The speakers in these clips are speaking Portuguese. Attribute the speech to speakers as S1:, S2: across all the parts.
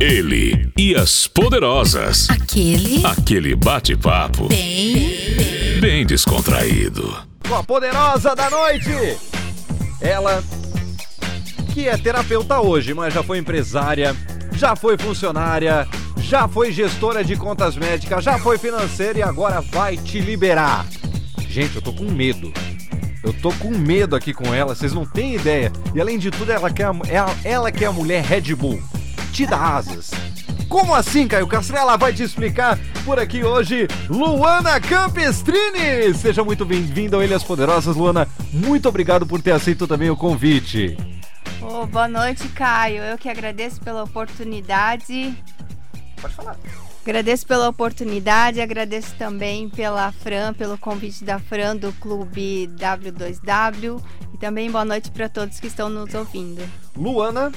S1: Ele e as poderosas.
S2: Aquele.
S1: Aquele bate-papo
S2: Bem.
S1: bem descontraído.
S3: Com a poderosa da noite! Ela, que é terapeuta hoje, mas já foi empresária, já foi funcionária, já foi gestora de contas médicas, já foi financeira e agora vai te liberar. Gente, eu tô com medo. Eu tô com medo aqui com ela, vocês não têm ideia. E além de tudo, ela que é a, é ela que é a mulher Red Bull. Te dá asas. Como assim, Caio Castro? Ela vai te explicar por aqui hoje, Luana Campestrini! Seja muito bem-vinda ao Ilhas Poderosas, Luana. Muito obrigado por ter aceito também o convite.
S4: Ô, boa noite, Caio. Eu que agradeço pela oportunidade.
S3: Pode falar.
S4: Agradeço pela oportunidade, agradeço também pela Fran, pelo convite da Fran do Clube W2W e também boa noite para todos que estão nos ouvindo.
S3: Luana.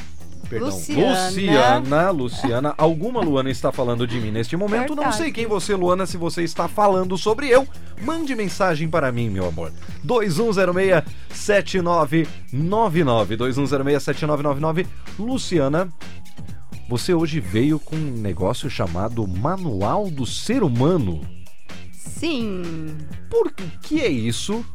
S3: Perdão,
S4: Luciana.
S3: Luciana, Luciana. Alguma Luana está falando de mim neste momento. Não
S4: Verdade.
S3: sei quem você, Luana, se você está falando sobre eu. Mande mensagem para mim, meu amor. 2106-7999. 2106-7999. Luciana, você hoje veio com um negócio chamado Manual do Ser Humano.
S4: Sim,
S3: Por que é isso?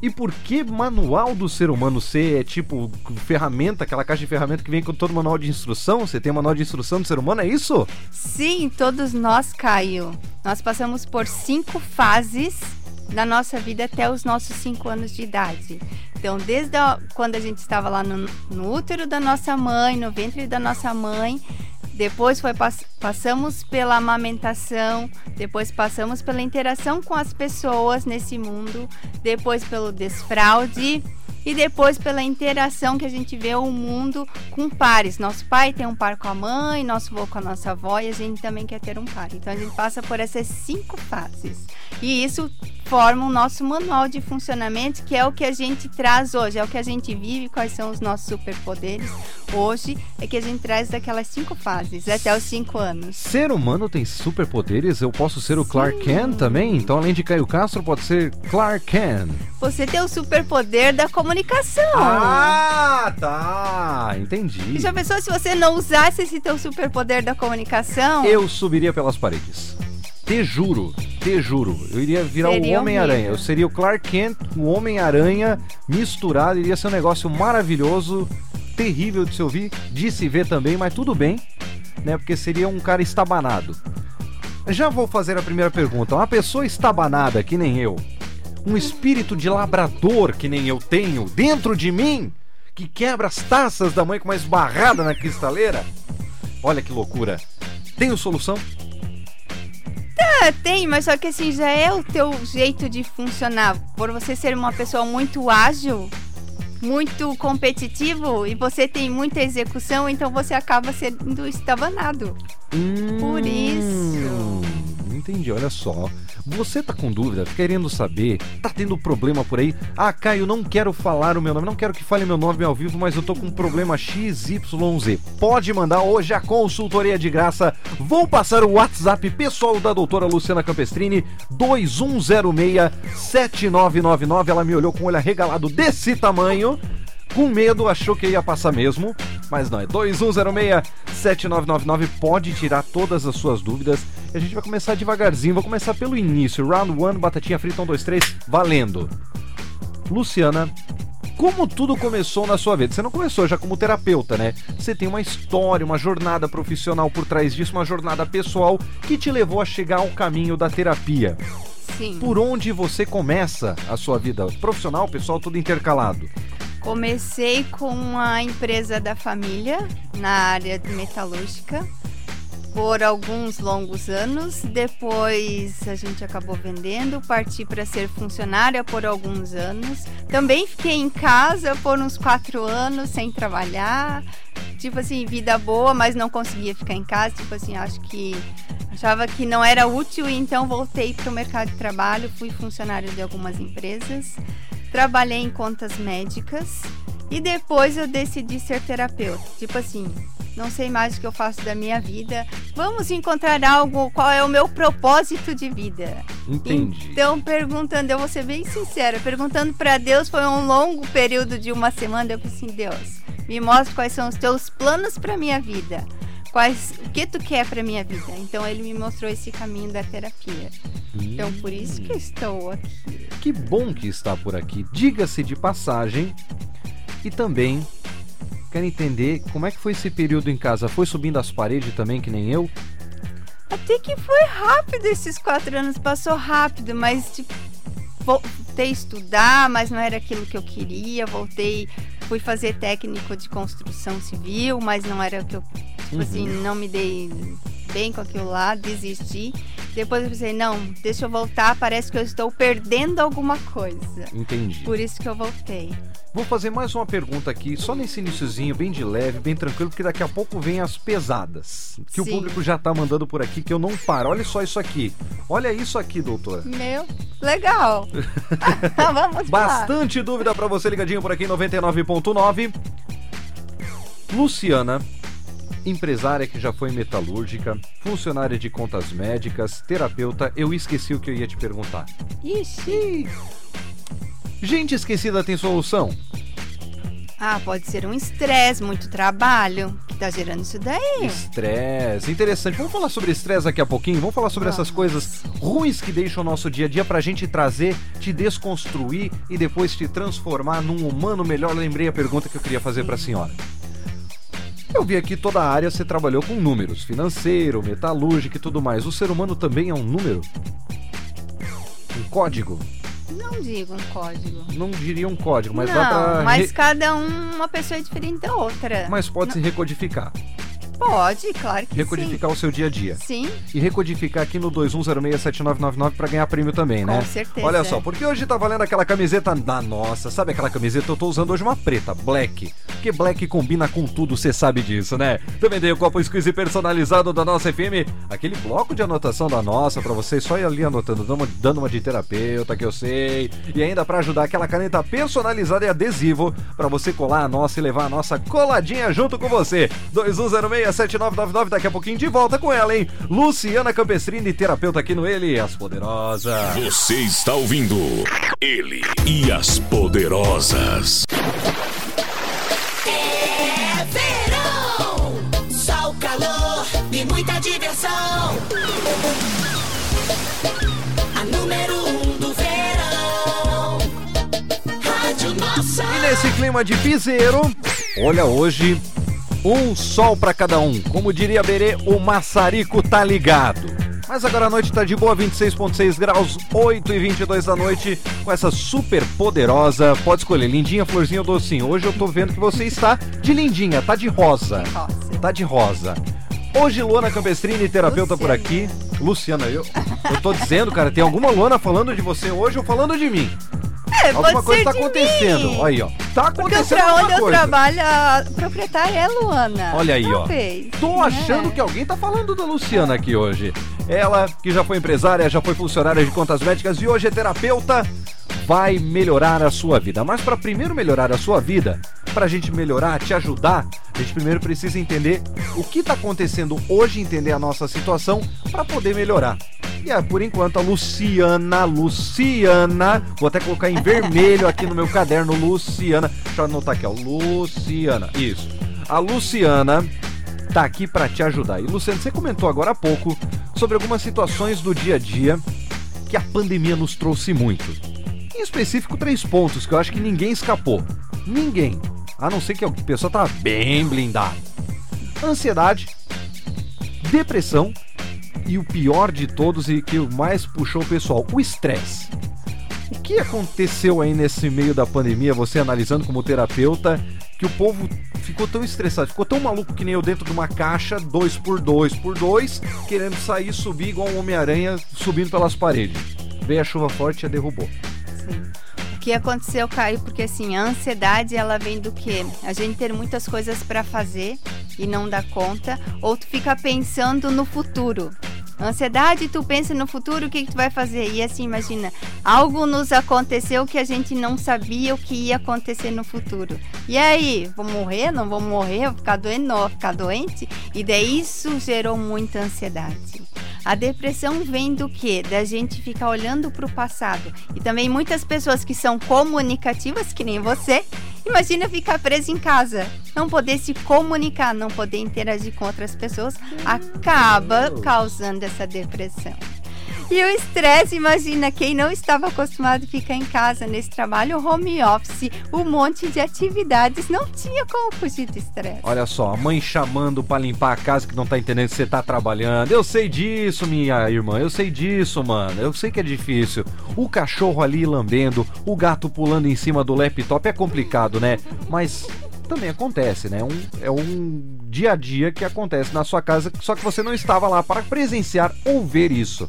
S3: E por que manual do ser humano ser é tipo ferramenta, aquela caixa de ferramenta que vem com todo manual de instrução? Você tem manual de instrução do ser humano, é isso?
S4: sim, todos nós, Caio. Nós passamos por cinco fases da nossa vida até os nossos cinco anos de idade. Então, desde a- quando a gente estava lá no, no útero da nossa mãe, no ventre da nossa mãe, depois foi pass- passamos pela amamentação, depois passamos pela interação com as pessoas nesse mundo, depois pelo desfraude e depois pela interação que a gente vê o mundo com pares. Nosso pai tem um par com a mãe, nosso avô com a nossa avó e a gente também quer ter um par. Então a gente passa por essas cinco fases. E isso forma o nosso manual de funcionamento, que é o que a gente traz hoje, é o que a gente vive, quais são os nossos superpoderes. Hoje é que a gente traz daquelas cinco fases, até os cinco anos.
S3: Ser humano tem superpoderes? Eu posso ser o Clark Kent também? Então, além de Caio Castro, pode ser Clark Kent.
S4: Você tem o superpoder da comunicação.
S3: Ah, tá. Entendi.
S4: Já pensou se você não usasse esse teu superpoder da comunicação?
S3: Eu subiria pelas paredes. Te juro, te juro. Eu iria virar o
S4: Seria
S3: Homem-Aranha.
S4: horrível.
S3: Eu seria o Clark Kent, o Homem-Aranha misturado. Iria ser um negócio maravilhoso, terrível de se ouvir, de se ver também, mas tudo bem, né? Porque seria um cara estabanado. Já vou fazer a primeira pergunta. Uma pessoa estabanada que nem eu, um espírito de labrador que nem eu tenho dentro de mim, que quebra as taças da mãe com uma esbarrada na cristaleira. Olha que loucura. Tenho solução?
S4: Ah, tem, mas só que assim, já é o teu jeito de funcionar. Por você ser uma pessoa muito ágil, muito competitivo e você tem muita execução, então você acaba sendo estabanado. Por isso.
S3: Hum, Entendi, olha só. Você tá com dúvida, querendo saber, tá tendo problema por aí? Ah, Caio, não quero falar o meu nome, não quero que fale meu nome ao vivo, mas eu tô com um problema XYZ. Pode mandar hoje a consultoria de graça. Vou passar o WhatsApp pessoal da doutora Luciana Campestrini, 2106-7999. Ela me olhou com o olho arregalado desse tamanho. Com medo, achou que ia passar mesmo, mas não, é 2106-7999. Pode tirar todas as suas dúvidas. E a gente vai começar devagarzinho, vou começar pelo início. Round 1, batatinha frita, 1, 2, 3, valendo. Luciana, como tudo começou na sua vida? Você não começou já como terapeuta, né? Você tem uma história, uma jornada profissional por trás disso, uma jornada pessoal que te levou a chegar ao caminho da terapia.
S4: Sim.
S3: Por onde você começa a sua vida profissional, pessoal, tudo intercalado?
S4: Comecei com a empresa da família na área de metalúrgica por alguns longos anos. Depois a gente acabou vendendo, parti para ser funcionária por alguns anos. Também fiquei em casa por uns quatro anos sem trabalhar. Tipo assim, vida boa, mas não conseguia ficar em casa. Tipo assim, acho que achava que não era útil, então voltei para o mercado de trabalho. Fui funcionária de algumas empresas. Trabalhei em contas médicas e depois eu decidi ser terapeuta. Tipo assim, não sei mais o que eu faço da minha vida. Vamos encontrar algo, qual é o meu propósito de vida.
S3: Entendi.
S4: Então, perguntando, eu vou ser bem sincera, perguntando para Deus foi um longo período de uma semana. Eu falei assim: Deus, me mostre quais são os teus planos para minha vida. Quais, o que tu quer para minha vida. Então ele me mostrou esse caminho da terapia. Então por isso que eu estou aqui.
S3: Que bom que está por aqui. Diga-se de passagem. E também quero entender como é que foi esse período em casa. Foi subindo as paredes também, que nem eu?
S4: Até que foi rápido esses quatro anos, passou rápido, mas tipo, voltei a estudar, mas não era aquilo que eu queria. Voltei, fui fazer técnico de construção civil, mas não era o que eu, tipo
S3: Uhum.
S4: assim, não me dei bem com aquilo lá, desisti. Depois eu pensei, não, deixa eu voltar, parece que eu estou perdendo alguma coisa.
S3: Entendi.
S4: Por isso que eu voltei.
S3: Vou fazer mais uma pergunta aqui, só nesse iniciozinho, bem de leve, bem tranquilo, porque daqui a pouco vem as pesadas. Que o
S4: Sim.
S3: público já tá mandando por aqui, que eu não paro. Olha só isso aqui. Olha isso aqui, doutora.
S4: Meu, legal. Vamos lá.
S3: Bastante dúvida pra você ligadinho por aqui em 99.9. Luciana, empresária que já foi metalúrgica, funcionária de contas médicas, terapeuta, eu esqueci o que eu ia te perguntar.
S4: Ixi.
S3: Gente esquecida tem solução?
S4: Ah, pode ser um estresse, muito trabalho, que tá gerando isso daí.
S3: Estresse, interessante. Vamos falar sobre estresse daqui a pouquinho? Vamos falar sobre essas coisas ruins que deixam o nosso dia a dia pra gente trazer, te desconstruir e depois te transformar num humano melhor. Lembrei a pergunta que eu queria fazer pra senhora. Eu vi aqui toda a área você trabalhou com números, financeiro, metalúrgico e tudo mais. O ser humano também é um número? Um código?
S4: Não digo um código.
S3: Não diria um código, mas
S4: não,
S3: dá pra.
S4: mas
S3: re-
S4: cada um, uma pessoa é diferente da outra.
S3: Mas pode se recodificar.
S4: Pode, claro que
S3: Recodificar o seu dia a dia.
S4: sim. Sim,
S3: e recodificar aqui no 21067999 para ganhar prêmio também, né?
S4: Com certeza.
S3: Olha só, porque hoje tá valendo aquela camiseta da nossa, sabe aquela camiseta? Eu tô usando hoje uma preta, black. Porque black combina com tudo, você sabe disso, né? Também tem o copo squeeze personalizado da nossa FM, aquele bloco de anotação da nossa para você só ir ali anotando, dando uma, de terapeuta que eu sei, e ainda para ajudar aquela caneta personalizada e adesivo para você colar a nossa e levar a nossa coladinha junto com você. 21067999 daqui a pouquinho de volta com ela, hein? Luciana Campestrini, terapeuta aqui no Ele, as Poderosas.
S1: Você está ouvindo Ele e as Poderosas.
S2: É verão, sol, calor e muita diversão. A número um do verão. Rádio Nossa.
S3: E nesse clima de piseiro, olha hoje, um sol pra cada um. Como diria Berê, o maçarico tá ligado. Mas agora a noite tá de boa, 26.6 graus, 8 e 22 da noite, com essa super poderosa. Pode escolher, lindinha, florzinha ou docinho. Hoje eu tô vendo que você está de lindinha, tá de rosa.
S4: Rosa.
S3: Tá de rosa. Hoje, Luana Campestrini, terapeuta por
S4: Luciana.
S3: aqui. Luciana, eu, eu tô dizendo, cara, tem alguma Luana falando de você hoje ou falando de mim?
S4: É,
S3: Alguma coisa tá acontecendo.
S4: mim.
S3: Olha aí, ó. Tá
S4: Porque
S3: acontecendo
S4: pra onde eu
S3: coisa.
S4: trabalho, a proprietária é Luana.
S3: Olha aí, ó.
S4: Talvez,
S3: Tô
S4: né?
S3: achando que alguém tá falando da Luciana aqui hoje. Ela, que já foi empresária, já foi funcionária de contas médicas e hoje é terapeuta, vai melhorar a sua vida. Mas para primeiro melhorar a sua vida, pra gente melhorar, te ajudar, a gente primeiro precisa entender o que tá acontecendo hoje, entender a nossa situação para poder melhorar. E é, por enquanto, a Luciana, Luciana, vou até colocar em vermelho aqui no meu caderno, Luciana. Deixa eu anotar aqui, ó, Luciana, isso. A Luciana tá aqui para te ajudar. E Luciano, você comentou agora há pouco sobre algumas situações do dia a dia que a pandemia nos trouxe muito. Em específico, três pontos que eu acho que ninguém escapou. Ninguém. A não ser que a pessoa tá bem blindada. Ansiedade, depressão e o pior de todos e que mais puxou o pessoal, o estresse. O que aconteceu aí nesse meio da pandemia, você analisando como terapeuta, que o povo ficou tão estressado, ficou tão maluco que nem eu dentro de uma caixa, dois por dois por dois, querendo sair, subir igual um Homem-Aranha, subindo pelas paredes. Veio a chuva forte e a derrubou.
S4: Sim. O que aconteceu, Caio? Porque assim, a ansiedade ela vem do quê? A gente ter muitas coisas para fazer e não dá conta, ou tu fica pensando no futuro. Ansiedade, tu pensa no futuro, o que, que tu vai fazer? E assim, imagina, algo nos aconteceu que a gente não sabia o que ia acontecer no futuro. E aí, vou morrer? Não vou morrer? Vou ficar doente? Não vou ficar doente? E daí isso gerou muita ansiedade. A depressão vem do quê? Da gente ficar olhando para o passado. E também muitas pessoas que são comunicativas, que nem você, Imagina ficar preso em casa, não poder se comunicar, não poder interagir com outras pessoas, acaba causando essa depressão. E o estresse, imagina, quem não estava acostumado a ficar em casa nesse trabalho home office, um monte de atividades, não tinha como fugir do estresse.
S3: Olha só, a mãe chamando pra limpar a casa que não tá entendendo que você tá trabalhando. Eu sei disso, minha irmã. Eu sei disso, mano. Eu sei que é difícil. O cachorro ali lambendo, o gato pulando em cima do laptop é complicado, né? Mas também acontece, né? Um, é um dia a dia que acontece na sua casa, só que você não estava lá para presenciar ou ver isso.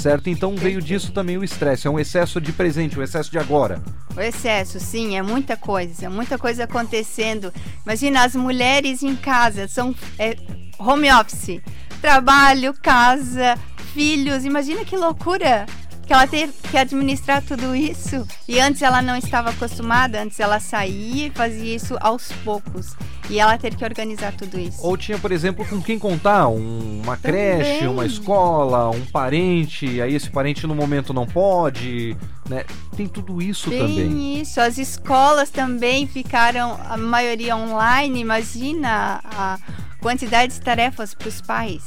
S3: Certo? Então veio disso também o estresse. É um excesso de presente, um excesso de agora.
S4: O excesso, sim, é muita coisa, é muita coisa acontecendo. Imagina as mulheres em casa, são é, home office, trabalho, casa, filhos. Imagina que loucura que ela ter que administrar tudo isso. E antes ela não estava acostumada, antes ela saía e fazia isso aos poucos. E ela ter que organizar tudo isso.
S3: Ou tinha, por exemplo, com quem contar, um- uma creche, uma escola, um parente, aí esse parente no momento não pode, né? Tem tudo isso também.
S4: isso, as escolas também ficaram, a maioria online. Imagina a quantidade de tarefas para os pais.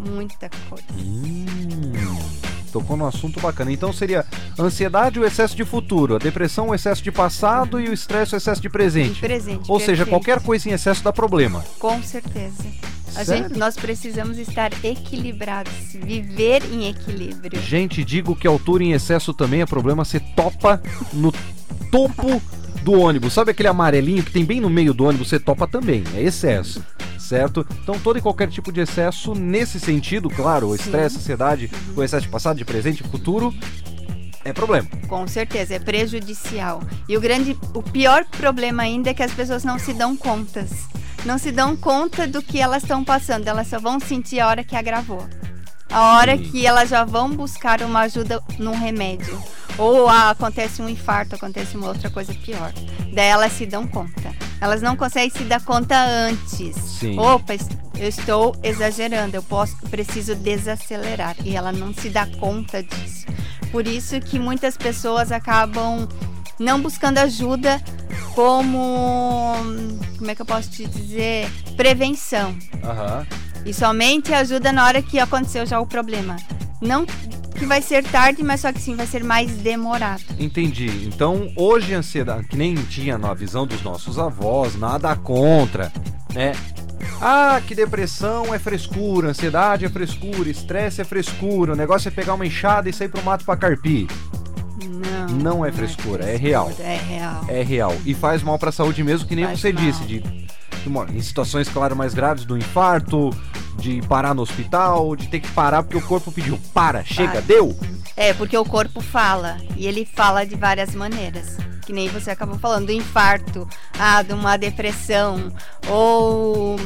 S4: Muita coisa.
S3: Hum, tocou num assunto bacana. Então seria ansiedade, o excesso de futuro, a depressão, o excesso de passado e o estresse, o excesso de presente.
S4: De presente,
S3: Ou seja,
S4: perfeito.
S3: qualquer coisa em excesso dá problema.
S4: Com certeza. Gente, nós precisamos estar equilibrados, viver em equilíbrio.
S3: Gente, digo que altura em excesso também é problema. Você topa no topo do ônibus. Sabe aquele amarelinho que tem bem no meio do ônibus? Você topa também. É excesso. Certo? Então, todo e qualquer tipo de excesso, nesse sentido, claro, o estresse, a ansiedade, o excesso de passado, de presente, futuro, é problema.
S4: Com certeza, é prejudicial. E o grande, o pior problema ainda é que as pessoas não se dão contas. Não se dão conta do que elas estão passando. Elas só vão sentir a hora que agravou. A hora
S3: Sim.
S4: que elas já vão buscar uma ajuda num remédio. Ou ah, acontece um infarto, acontece uma outra coisa pior. Daí elas se dão conta. Elas não conseguem se dar conta antes.
S3: Sim.
S4: Opa, eu estou exagerando, eu posso, preciso desacelerar. E ela não se dá conta disso. Por isso que muitas pessoas acabam não buscando ajuda como. Como é que eu posso te dizer? Prevenção.
S3: Aham.
S4: E somente ajuda na hora que aconteceu já o problema. Não que vai ser tarde, mas só que sim vai ser mais demorado.
S3: Entendi. Então, hoje a ansiedade, que nem tinha na visão dos nossos avós, nada contra, né? Ah, que depressão é frescura, ansiedade é frescura, estresse é frescura, o negócio é pegar uma enxada e sair pro mato pra carpir.
S4: Não.
S3: Não é frescura, é real.
S4: É real.
S3: É real. E faz mal pra saúde mesmo, que nem
S4: Faz
S3: você
S4: mal.
S3: disse, de, em situações, claro, mais graves, do infarto, de parar no hospital, de ter que parar porque o corpo pediu, para, chega,
S4: Para.
S3: deu.
S4: É, porque o corpo fala. E ele fala de várias maneiras. Que nem você acabou falando, do infarto, ah, de uma depressão, ou.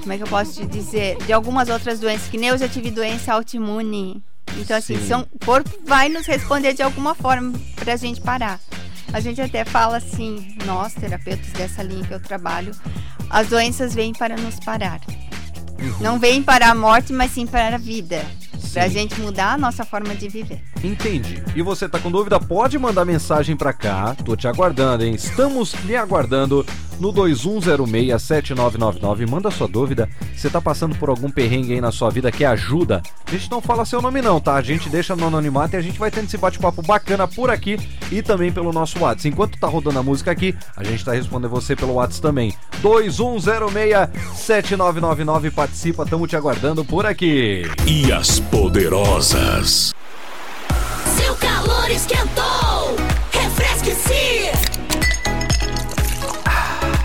S4: Como é que eu posso te dizer? De algumas outras doenças, que nem eu já tive doença autoimune. Então, assim,
S3: Sim.
S4: são, o corpo vai nos responder de alguma forma pra gente parar. A gente até fala assim, nós, terapeutas dessa linha que eu trabalho, as doenças vêm para nos parar. Não vêm para a morte, mas sim para a vida. Pra
S3: Sim.
S4: gente mudar a nossa forma de viver.
S3: Entendi. E você tá com dúvida? Pode mandar mensagem pra cá. Tô te aguardando, hein? Estamos lhe aguardando no 21067999. Manda sua dúvida. Você tá passando por algum perrengue aí na sua vida que ajuda? A gente não fala seu nome não, tá? A gente deixa no anonimato e a gente vai tendo esse bate-papo bacana por aqui e também pelo nosso WhatsApp. Enquanto tá rodando a música aqui, a gente tá respondendo você pelo WhatsApp também. 21067999 participa, tamo te aguardando por aqui.
S1: E as poderosas.
S2: Seu calor esquentou, refresque-se.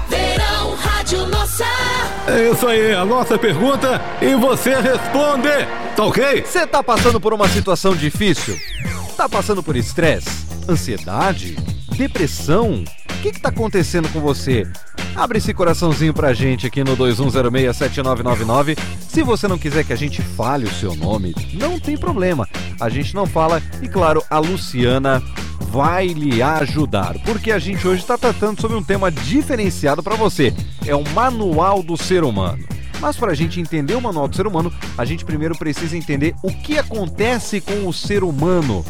S2: Verão Rádio Nossa.
S5: É isso aí, a nossa pergunta e você responde, tá ok?
S3: Você tá passando por uma situação difícil? Tá passando por estresse? Ansiedade? Depressão? O que que tá acontecendo com você? Abre esse coraçãozinho pra gente aqui no 21067999. Se você não quiser que a gente fale o seu nome, não tem problema. A gente não fala e claro, a Luciana vai lhe ajudar, porque a gente hoje está tratando sobre um tema diferenciado para você. É o manual do ser humano. Mas para a gente entender o manual do ser humano, a gente primeiro precisa entender o que acontece com o ser humano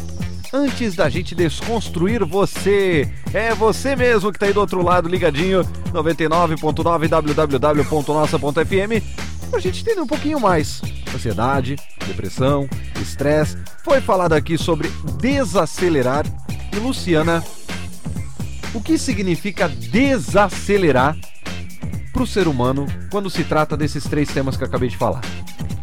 S3: antes da gente desconstruir você. É você mesmo que tá aí do outro lado, ligadinho, 99.9 www.nossa.fm, pra gente entender um pouquinho mais. Ansiedade, depressão, estresse. Foi falado aqui sobre desacelerar. E Luciana, o que significa desacelerar para o ser humano quando se trata desses três temas que eu acabei de falar?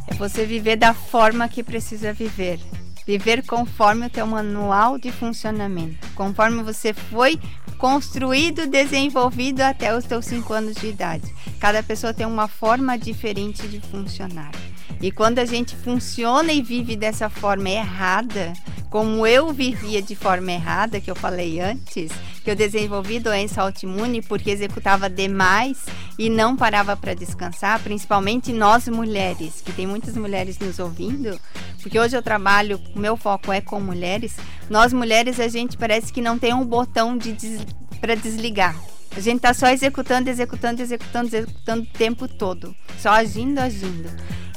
S4: É você viver da forma que precisa viver. Viver conforme o teu manual de funcionamento. Conforme você foi construído, desenvolvido até os teus 5 anos de idade. Cada pessoa tem uma forma diferente de funcionar. E quando a gente funciona e vive dessa forma errada, como eu vivia de forma errada, que eu falei antes, que eu desenvolvi doença autoimune porque executava demais e não parava para descansar, principalmente nós mulheres, que tem muitas mulheres nos ouvindo, porque hoje eu trabalho, meu foco é com mulheres. Nós mulheres a gente parece que não tem um botão de des... para desligar. A gente tá só executando, executando, executando, executando o tempo todo, só agindo, agindo.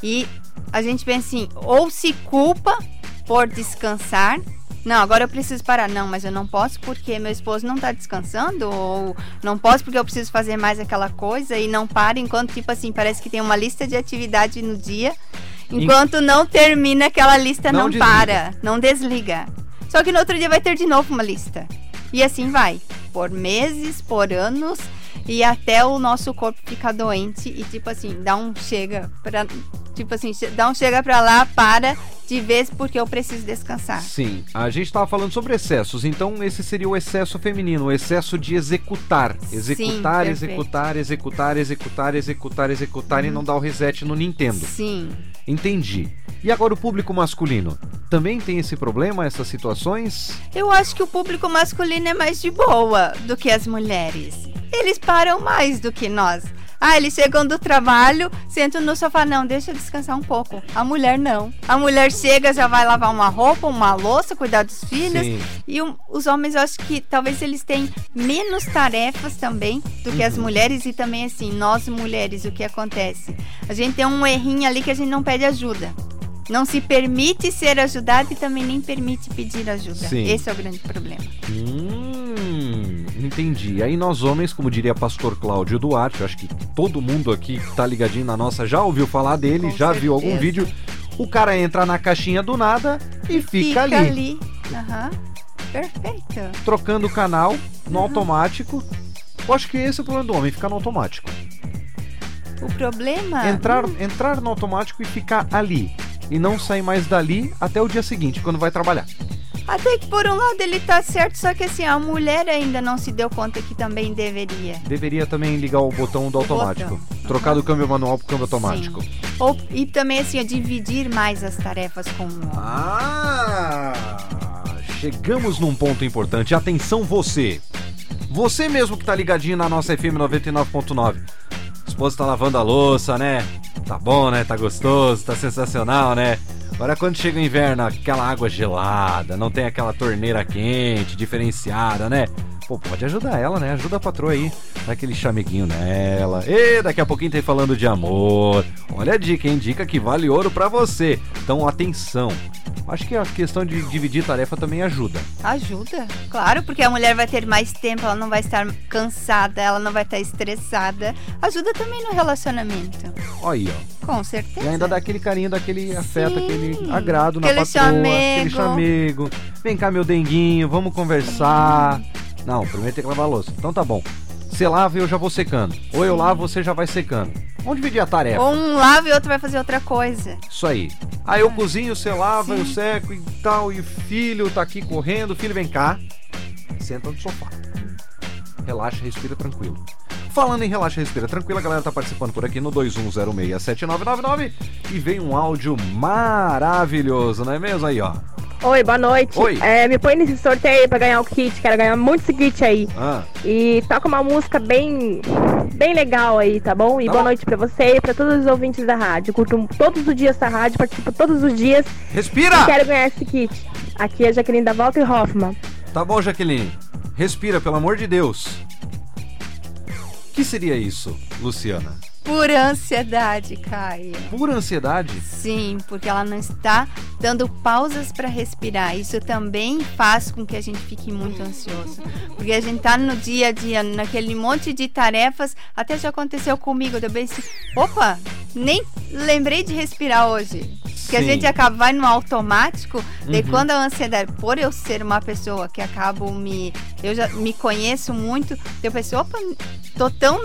S4: E a gente pensa assim, ou se culpa por descansar. Não, agora eu preciso parar. Não, mas eu não posso porque meu esposo não tá descansando. Ou não posso porque eu preciso fazer mais aquela coisa e não para enquanto, tipo assim, parece que tem uma lista de atividade no dia. Enquanto não termina aquela lista,
S3: Não
S4: não, para, não desliga. Só que no outro dia vai ter de novo uma lista. E assim vai, por meses, por anos, e até o nosso corpo ficar doente e tipo assim, dá um chega pra. Tipo assim, dá um chega pra lá, para de vez porque eu preciso descansar.
S3: Sim, a gente estava falando sobre excessos, então esse seria o excesso feminino, o excesso de executar. Executar,
S4: perfeito.
S3: executar, executar, executar, executar, executar e não dar o reset no Nintendo.
S4: Sim.
S3: Entendi. E agora o público masculino? Também tem esse problema, essas situações?
S4: Eu acho que o público masculino é mais de boa do que as mulheres. Eles param mais do que nós. Ah, eles chegam do trabalho, sentam no sofá. Não, deixa eu descansar um pouco. A mulher não. A mulher chega, já vai lavar uma roupa, uma louça, cuidar dos filhos.
S3: Sim.
S4: E um- os homens, eu acho que talvez eles tenham menos tarefas também do que
S3: Uhum.
S4: as mulheres. E também, assim, nós mulheres, o que acontece? A gente tem um errinho ali que a gente não pede ajuda. Não se permite ser ajudado e também nem permite pedir ajuda.
S3: Sim.
S4: Esse é o grande problema.
S3: Hum, entendi. Aí nós homens, como diria pastor Cláudio Duarte, acho que todo mundo aqui que tá ligadinho na nossa já ouviu falar dele,
S4: Com
S3: já viu algum
S4: certeza.
S3: vídeo. O cara entra na caixinha do nada e fica, ali,
S4: Aham. Perfeito.
S3: trocando o canal no
S4: Uhum.
S3: automático. Eu acho que esse é o problema do homem, ficar no automático.
S4: O problema.
S3: Entrar, entrar no automático e ficar ali. E não sair mais dali até o dia seguinte, quando vai trabalhar.
S4: Até que por um lado ele tá certo, só que assim, a mulher ainda não se deu conta que também deveria.
S3: Deveria também ligar o botão do automático.
S4: botão.
S3: Trocar do câmbio manual pro câmbio automático.
S4: Sim. Ou, e também assim, ó, dividir mais as tarefas com o homem.
S3: Ah! Chegamos num ponto importante. Atenção você. Você mesmo que tá ligadinho na nossa FM 99.9. Esposa tá lavando a louça, né? Tá bom, né? Tá gostoso, tá sensacional, né? Agora quando chega o inverno, aquela água gelada, não tem aquela torneira quente, diferenciada, né? Pô, pode ajudar ela, né? Ajuda a patroa aí. Dá aquele chameguinho nela. E daqui a pouquinho tem falando de amor. Olha a dica, hein? Dica que vale ouro pra você. Então, atenção. Acho que a questão de dividir tarefa também ajuda.
S4: Ajuda, claro, porque a mulher vai ter mais tempo, ela não vai estar cansada, ela não vai estar estressada. Ajuda também no relacionamento,
S3: Olha aí, ó.
S4: com certeza.
S3: E ainda dá aquele carinho, daquele afeto,
S4: Sim.
S3: aquele agrado na
S4: Aquele
S3: patroa, aquele
S4: chamego.
S3: chamego. Vem cá, meu denguinho, vamos conversar. Não, primeiro tem que lavar a louça. Então tá bom. Você lava e eu já vou secando. Ou eu lavo, você já vai secando. Vamos dividir a tarefa.
S4: Ou um lava e outro vai fazer outra coisa.
S3: Isso aí. Aí eu cozinho, você lava,
S4: Sim.
S3: eu seco e tal. E o filho tá aqui correndo. Filho, vem cá. Senta no sofá. Relaxa, respira tranquilo. Falando em relaxa, respira tranquilo, a galera tá participando por aqui no 21067999 e vem um áudio maravilhoso, não é mesmo aí, ó?
S6: Oi, boa noite.
S3: Oi.
S6: É, me põe nesse sorteio aí pra ganhar o kit. Quero ganhar muito esse kit aí.
S3: Ah,
S6: E toca uma música bem bem legal aí, tá bom? E
S3: Tá
S6: boa
S3: bom.
S6: noite pra você e pra todos os ouvintes da rádio. Curto todos os dias essa rádio, participo todos os dias
S3: respira!
S6: e quero ganhar esse kit. Aqui é a Jaqueline da Volta e Hoffman.
S3: Tá bom, Jaqueline. Respira, pelo amor de Deus. O que seria isso, Luciana?
S4: Por ansiedade, Caio.
S3: Por ansiedade?
S4: Sim, porque ela não está dando pausas para respirar. Isso também faz com que a gente fique muito ansioso. Porque a gente tá no dia a dia, naquele monte de tarefas. Até já aconteceu comigo, eu bem assim, opa, nem lembrei de respirar hoje. Porque a
S3: Sim.
S4: gente acaba vai no automático, daí
S3: Uhum.
S4: quando a ansiedade, por eu ser uma pessoa que acabo me, eu já me conheço muito, eu penso, opa, tô tão,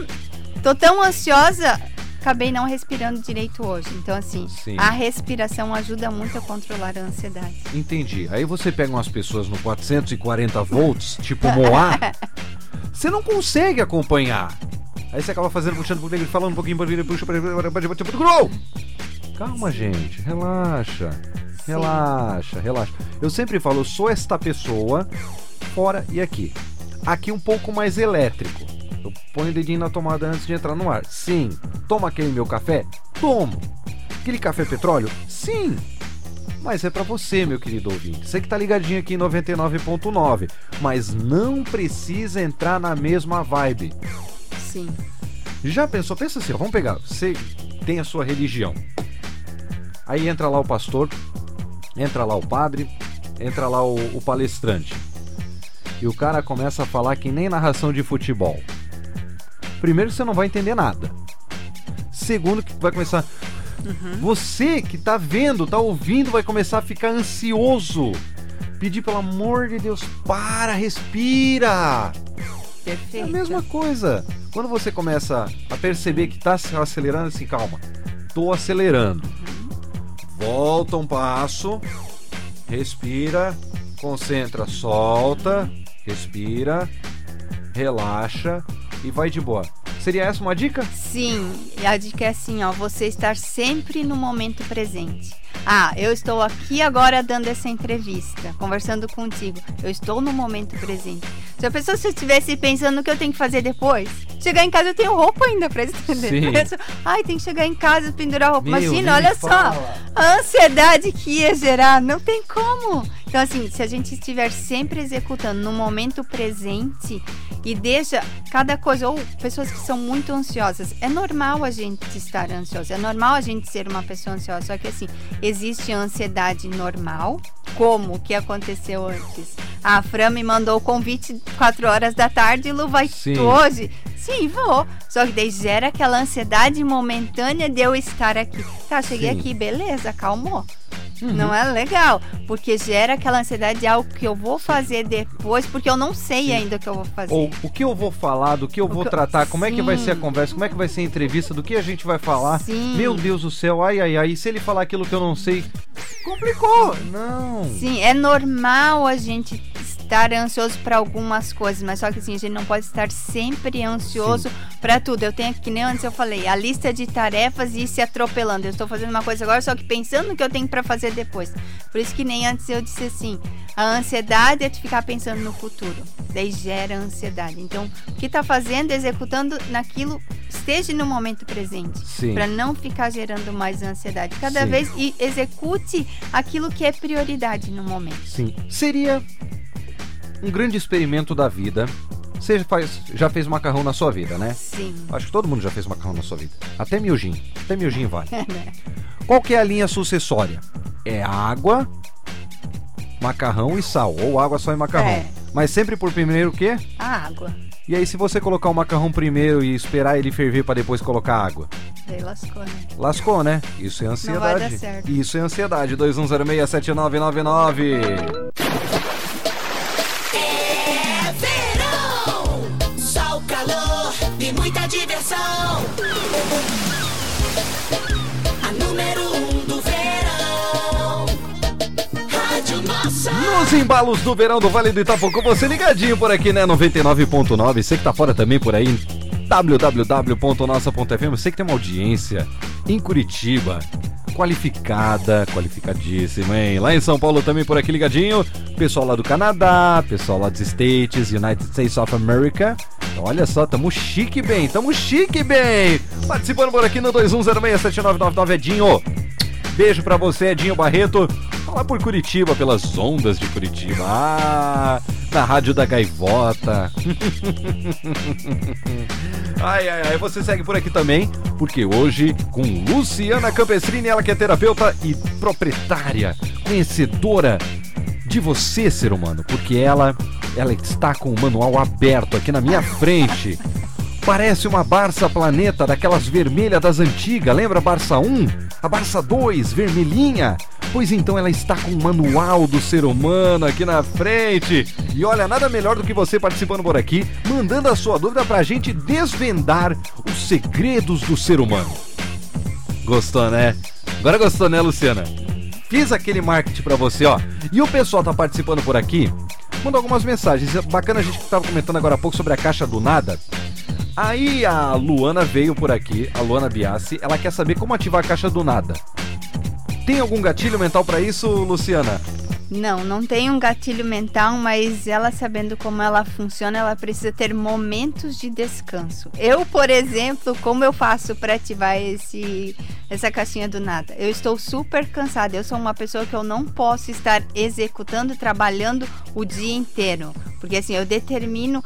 S4: tô tão ansiosa, acabei não respirando direito hoje. Então assim,
S3: Sim.
S4: a respiração ajuda muito a controlar a ansiedade.
S3: Entendi. Aí você pega umas pessoas no 440 volts, tipo Moá, você não consegue acompanhar. Aí você acaba fazendo, puxando pro negro, falando um pouquinho, puxa, puxa. Calma, gente, relaxa. Relaxa, relaxa. Eu sempre falo, eu sou esta pessoa, fora e aqui. Aqui um pouco mais elétrico. Ponho o dedinho na tomada antes de entrar no ar. Sim. Toma aquele meu café? Tomo. Aquele café petróleo? Sim. Mas é pra você, meu querido ouvinte. Você que tá ligadinho aqui em 99.9, mas não precisa entrar na mesma vibe.
S4: Sim.
S3: Já pensou? Pensa assim, ó, vamos pegar. Você tem a sua religião. Aí entra lá o pastor, entra lá o padre, entra lá o, o palestrante. E o cara começa a falar que nem narração de futebol. Primeiro, você não vai entender nada. Segundo, que vai começar. Você que tá vendo, tá ouvindo, vai começar a ficar ansioso. Pedir pelo amor de Deus, para, respira. É
S4: Perfeito.
S3: a mesma coisa. Quando você começa a perceber que tá se acelerando, assim, calma, tô acelerando. Volta um passo, respira, concentra, solta, respira, relaxa e vai de boa. Seria essa uma dica?
S4: Sim, a dica é assim, ó, você estar sempre no momento presente. Ah, eu estou aqui agora dando essa entrevista, conversando contigo. Eu estou no momento presente. Se a pessoa estivesse pensando no que eu tenho que fazer depois, chegar em casa eu tenho roupa ainda pra estender.
S3: Sim.
S4: Ai, tem que chegar em casa pendurar roupa.
S3: Meu,
S4: Imagina, olha
S3: me
S4: só,
S3: fala.
S4: a ansiedade que ia gerar, não tem como. Então, assim, se a gente estiver sempre executando no momento presente e deixa cada coisa, ou pessoas que são muito ansiosas, é normal a gente estar ansiosa, é normal a gente ser uma pessoa ansiosa, só que assim, existe ansiedade normal, como o que aconteceu antes. A Fran me mandou o convite 4 horas da tarde, Lu, vai
S3: Sim.
S4: tu hoje? Sim, vou. Só que daí gera aquela ansiedade momentânea de eu estar aqui. Tá, cheguei
S3: Sim.
S4: Aqui, beleza, acalmou. Não é legal, porque gera aquela ansiedade de algo que eu vou fazer depois, porque eu não sei ainda o que eu vou fazer.
S3: Ou o que eu vou falar, do que eu vou
S4: que
S3: tratar, como é que vai
S4: Sim.
S3: ser a conversa, como é que vai ser a entrevista, do que a gente vai falar.
S4: Sim.
S3: Meu Deus do céu, ai ai ai, e se ele falar aquilo que eu não sei, complicou. Não.
S4: Sim, é normal a gente estar ansioso para algumas coisas, mas só que assim, a gente não pode estar sempre ansioso para tudo. Eu tenho, que nem antes eu falei, a lista de tarefas e ir se atropelando. Eu estou fazendo uma coisa agora, só que pensando no que eu tenho para fazer depois. Por isso que nem antes eu disse assim, a ansiedade é tu ficar pensando no futuro. Daí gera ansiedade. Então, o que tá fazendo, executando naquilo, esteja no momento presente. Para não ficar gerando mais ansiedade. Cada
S3: Sim.
S4: vez e execute aquilo que é prioridade no momento.
S3: Sim. Seria um grande experimento da vida. Você faz, já fez macarrão na sua vida, né?
S4: Sim.
S3: Acho que todo mundo já fez macarrão na sua vida. Até miojinho. Até miojinho vale.
S4: né?
S3: Qual que é a linha sucessória? É água, macarrão e sal. Ou água só e macarrão.
S4: É.
S3: Mas sempre por primeiro o quê?
S4: A água.
S3: E aí, se você colocar o macarrão primeiro e esperar ele ferver para depois colocar água?
S4: Daí lascou, né?
S3: Lascou, né? Isso é ansiedade.
S4: vai dar certo.
S3: Isso é ansiedade. 21067999.
S2: Muita diversão. A número um do verão.
S3: Nos embalos do verão do Vale do Itapocu, você ligadinho por aqui, né? 99.9. Você que tá fora também por aí. www.nossa.fm. Você que tem uma audiência em Curitiba. Qualificada, qualificadíssima, hein? Lá em São Paulo também por aqui ligadinho. Pessoal lá do Canadá, pessoal lá dos States, United States of America. Então, olha só, tamo chique bem, tamo chique bem. Participando por aqui no 21067999, Edinho. Beijo pra você, Edinho Barreto. Lá por Curitiba, pelas ondas de Curitiba. Ah, na Rádio da Gaivota. Ai, ai, ai, você segue por aqui também, porque hoje com Luciana Campestrini, ela que é terapeuta e proprietária, conhecedora de você, ser humano, porque ela, ela está com o manual aberto aqui na minha frente. Parece uma Barça Planeta daquelas vermelhas das antigas, lembra a Barça 1? A Barça 2, vermelhinha? Pois então ela está com o manual do ser humano aqui na frente. E olha, nada melhor do que você participando por aqui, mandando a sua dúvida pra gente desvendar os segredos do ser humano. Gostou, né? Agora gostou, né, Luciana? Fiz aquele marketing pra você, ó. E o pessoal tá participando por aqui. Manda algumas mensagens. Bacana a gente que tava comentando agora há pouco sobre a caixa do nada. Aí a Luana veio por aqui, a Luana Biassi, ela quer saber como ativar a caixa do nada. Tem algum gatilho mental pra isso, Luciana?
S4: Não, não tem um gatilho mental, mas ela sabendo como ela funciona, ela precisa ter momentos de descanso. Eu, por exemplo, como eu faço para ativar esse essa caixinha do nada? Eu estou super cansada. Eu sou uma pessoa que eu não posso estar executando, trabalhando o dia inteiro, porque assim, eu determino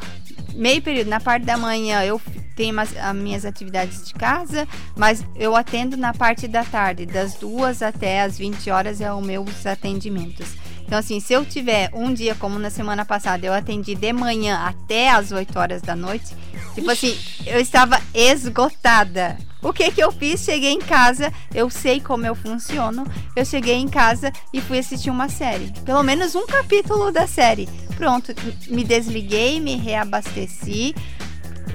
S4: meio período na parte da manhã eu tenho as, as minhas atividades de casa, mas eu atendo na parte da tarde, das duas até as 20 horas é os meus atendimentos. Então, assim, se eu tiver um dia, como na semana passada, eu atendi de manhã até as 8 horas da noite, tipo assim, eu estava esgotada. O que que eu fiz? Cheguei em casa, eu sei como eu funciono. Eu cheguei em casa e fui assistir uma série. Pelo menos um capítulo da série. Pronto, me desliguei, me reabasteci.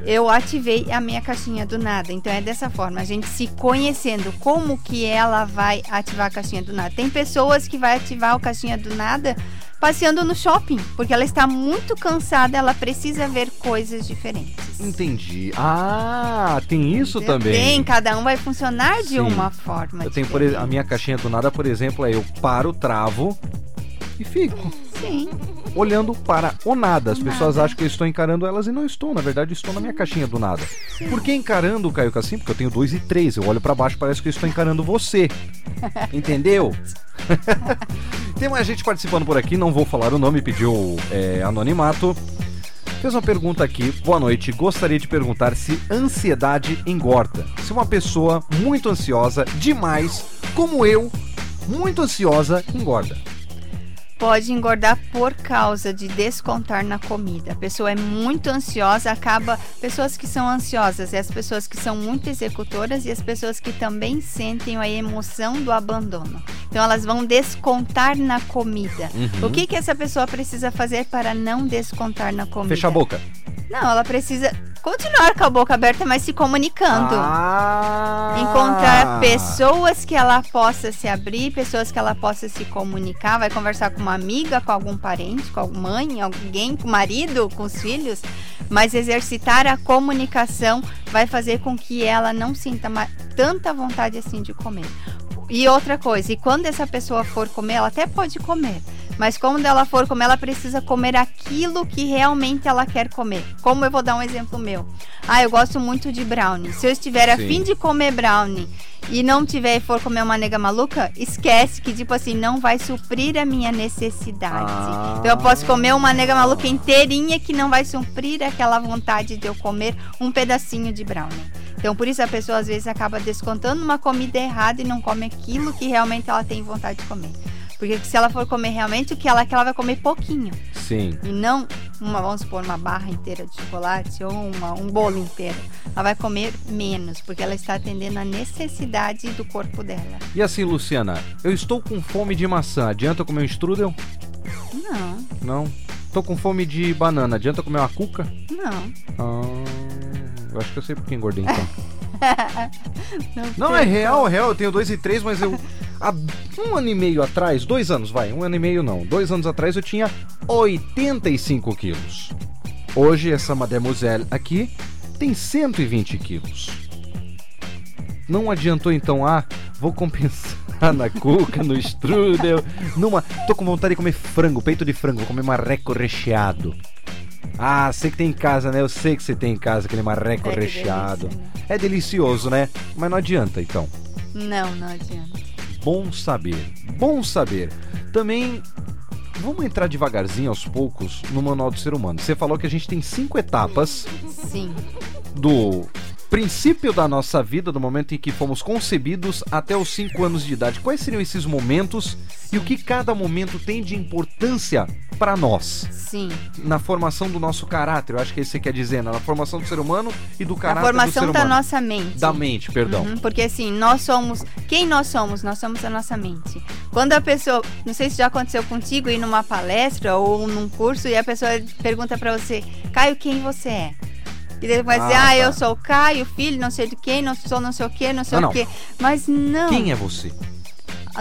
S4: Eu ativei a minha caixinha do nada. Então é dessa forma, a gente se conhecendo como que ela vai ativar a caixinha do nada. Tem pessoas que vai ativar a caixinha do nada passeando no shopping, porque ela está muito cansada, ela precisa ver coisas diferentes.
S3: Entendi. Ah, tem isso
S4: Entendeu?
S3: também.
S4: Tem, cada um vai funcionar de
S3: Sim.
S4: uma forma.
S3: Eu tenho por a minha caixinha do nada, por exemplo, é eu paro, travo e fico
S4: Sim.
S3: Olhando para o nada. As pessoas
S4: nada.
S3: acham que eu estou encarando elas e não estou. Na verdade, estou na minha caixinha do nada. Por que encarando o Caio Cassim? Porque eu tenho dois e três. Eu olho para baixo, parece que eu estou encarando você. Entendeu? Tem mais gente participando por aqui, não vou falar o nome, pediu é, anonimato. Fez uma pergunta aqui. Boa noite. Gostaria de perguntar se ansiedade engorda. Se uma pessoa muito ansiosa, demais, como eu, muito ansiosa, engorda.
S4: Pode engordar por causa de descontar na comida. A pessoa é muito ansiosa, acaba. Pessoas que são ansiosas e as pessoas que são muito executoras e as pessoas que também sentem a emoção do abandono. Então elas vão descontar na comida.
S3: Uhum.
S4: O que, que essa pessoa precisa fazer para não descontar na comida?
S3: Fecha a boca.
S4: Não, ela precisa continuar com a boca aberta, mas se comunicando.
S3: Ah!
S4: Encontrar pessoas que ela possa se abrir, pessoas que ela possa se comunicar, vai conversar com uma amiga, com algum parente, com a mãe, alguém, com o marido, com os filhos, mas exercitar a comunicação vai fazer com que ela não sinta tanta vontade assim de comer. E outra coisa, e quando essa pessoa for comer, ela até pode comer, mas quando ela for comer, ela precisa comer aquilo que realmente ela quer comer. Como eu vou dar um exemplo meu. Ah, eu gosto muito de brownie. Se eu estiver a
S3: Sim.
S4: fim de comer brownie e não tiver e for comer uma nega maluca, esquece que, tipo assim, não vai suprir a minha necessidade.
S3: Ah.
S4: Então eu posso comer uma nega maluca inteirinha que não vai suprir aquela vontade de eu comer um pedacinho de brownie. Então por isso a pessoa às vezes acaba descontando uma comida errada e não come aquilo que realmente ela tem vontade de comer. Porque se ela for comer realmente o que ela quer, ela vai comer pouquinho.
S3: Sim.
S4: E não uma, vamos supor, uma barra inteira de chocolate ou uma- um bolo inteiro. Ela vai comer menos, porque ela está atendendo a necessidade do corpo dela.
S3: E assim, Luciana, eu estou com fome de maçã. Adianta comer um strudel?
S4: Não,
S3: Não. Tô com fome de banana. Adianta comer uma cuca?
S4: não.
S3: Ah, eu acho que eu sei por que engordei então.
S4: Não,
S3: Não, é real, é real. Eu tenho dois e três, mas eu. Há um ano e meio atrás, dois anos, vai, um ano e meio não. Dois anos atrás eu tinha 85 quilos. Hoje, essa mademoiselle aqui tem 120 quilos. Não adiantou então, ah, vou compensar na cuca, no strudel, numa... Tô com vontade de comer frango, peito de frango, vou comer marreco recheado. Ah, sei que tem em casa, né? Eu sei que você tem em casa aquele marreco
S4: É,
S3: recheado.
S4: delícia, né?
S3: É delicioso, né? Mas não adianta, então.
S4: Não, não adianta.
S3: Bom saber. Bom saber. Também Vamos entrar devagarzinho, aos poucos, no Manual do Ser Humano. Você falou que a gente tem cinco etapas
S4: Sim.
S3: do princípio da nossa vida, do momento em que fomos concebidos até os 5 anos de idade. Quais seriam esses momentos e o que cada momento tem de importância para nós?
S4: Sim.
S3: Na formação do nosso caráter, eu acho que é isso que você quer dizer, né? na formação do ser humano e do caráter do
S4: formação
S3: ser
S4: da
S3: humano.
S4: nossa mente.
S3: Da mente, perdão.
S4: Uhum, porque assim, nós somos. Quem nós somos? Nós somos a nossa mente. Quando a pessoa. Não sei se já aconteceu contigo ir numa palestra ou num curso e a pessoa pergunta pra você, Caio, quem você é? E daí vai dizer,
S3: Ah,
S4: ah,
S3: tá.
S4: eu sou o Caio, filho, não sei de quem, não sou não sei o que, não sei
S3: Não,
S4: o quê. Mas não.
S3: Quem é você?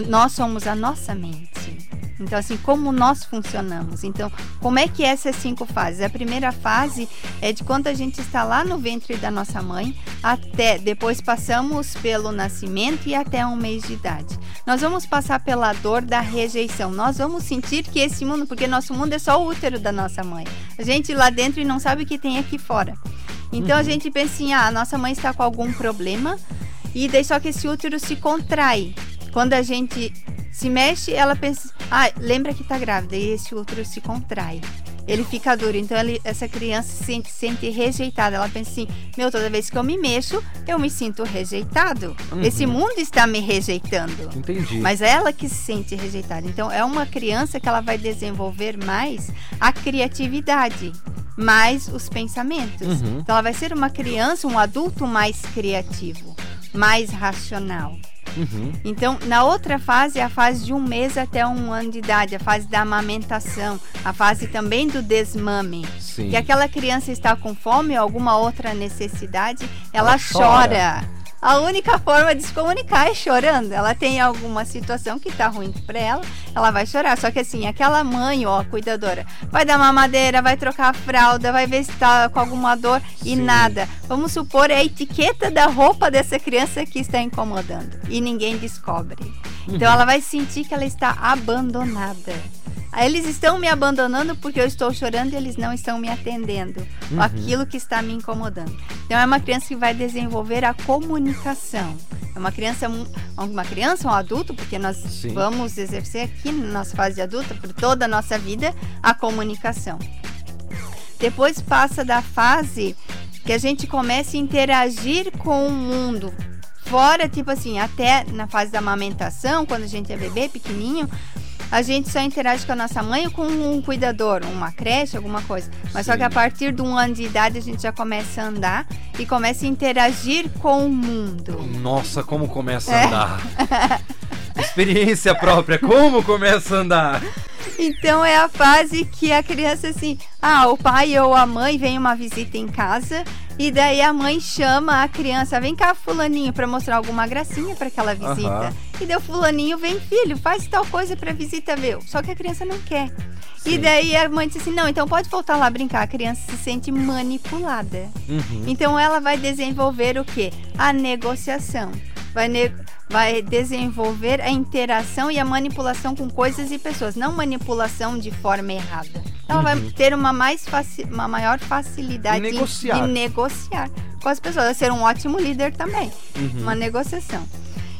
S4: nós somos a nossa mente. Então, assim, como nós funcionamos. Então, como é que é essas cinco fases? A primeira fase é de quando a gente está lá no ventre da nossa mãe, até depois passamos pelo nascimento e até um mês de idade. Nós vamos passar pela dor da rejeição. Nós vamos sentir que esse mundo, porque nosso mundo é só o útero da nossa mãe. A gente lá dentro e não sabe o que tem aqui fora. Então a gente pensa assim, ah, a nossa mãe está com algum problema e daí só que esse útero se contrai. Quando a gente se mexe, ela pensa, ah, lembra que está grávida e esse útero se contrai. Ele fica duro, então ele- essa criança se sente, sente rejeitada. Ela pensa assim: meu, toda vez que eu me mexo, eu me sinto rejeitado. Esse mundo está me rejeitando.
S3: Entendi.
S4: Mas é ela que se sente rejeitada. Então, é uma criança que ela vai desenvolver mais a criatividade, mais os pensamentos.
S3: Uhum.
S4: Então, ela vai ser uma criança, um adulto mais criativo, mais racional.
S3: Uhum.
S4: Então, na outra fase, é a fase de um mês até um ano de idade, a fase da amamentação, a fase também do desmame.
S3: Sim.
S4: Que aquela criança está com fome ou alguma outra necessidade, ela,
S3: Ela chora.
S4: chora. A única forma de se comunicar é chorando. Ela tem alguma situação que tá ruim pra ela, ela vai chorar. Só que assim, aquela mãe, ó, cuidadora, vai dar mamadeira, vai trocar a fralda, vai ver se tá com alguma dor e
S3: Sim.
S4: nada. Vamos supor é a etiqueta da roupa dessa criança que está incomodando e ninguém descobre.
S3: Uhum.
S4: Então ela vai sentir que ela está abandonada. Aí Eles estão me abandonando porque eu estou chorando e eles não estão me atendendo.
S3: Uhum.
S4: Aquilo que está me incomodando. Então é uma criança que vai desenvolver a comunicação. É uma criança, mu- uma criança, um adulto, porque nós
S3: Sim.
S4: vamos exercer aqui na nossa fase de adulta, por toda a nossa vida, a comunicação. Depois passa da fase que a gente começa a interagir com o mundo. Fora, tipo assim, até na fase da amamentação, quando a gente é bebê, pequenininho, a gente só interage com a nossa mãe ou com um cuidador, uma creche, alguma coisa. Mas só
S3: Sim.
S4: que a partir de um ano de idade a gente já começa a andar e começa a interagir com o mundo.
S3: Nossa, como começa
S4: É.
S3: a andar. Experiência própria, como começa a andar.
S4: Então é a fase que a criança assim, ah, o pai ou a mãe vem uma visita em casa e daí a mãe chama a criança, vem cá fulaninho para mostrar alguma gracinha para aquela visita.
S3: Aham.
S4: E daí o fulaninho vem, filho, faz tal coisa para visita ver. Só que a criança não quer.
S3: Sim.
S4: E daí a mãe diz assim, não, então pode voltar lá brincar. A criança se sente manipulada.
S3: Uhum.
S4: Então ela vai desenvolver o que? A negociação. Vai, ne- vai desenvolver a interação e a manipulação com coisas e pessoas, não manipulação de forma errada. Ela vai ter uma, mais faci- uma maior facilidade
S3: Em negociar.
S4: de negociar com as pessoas. Vai ser um ótimo líder também.
S3: Uhum.
S4: Uma negociação.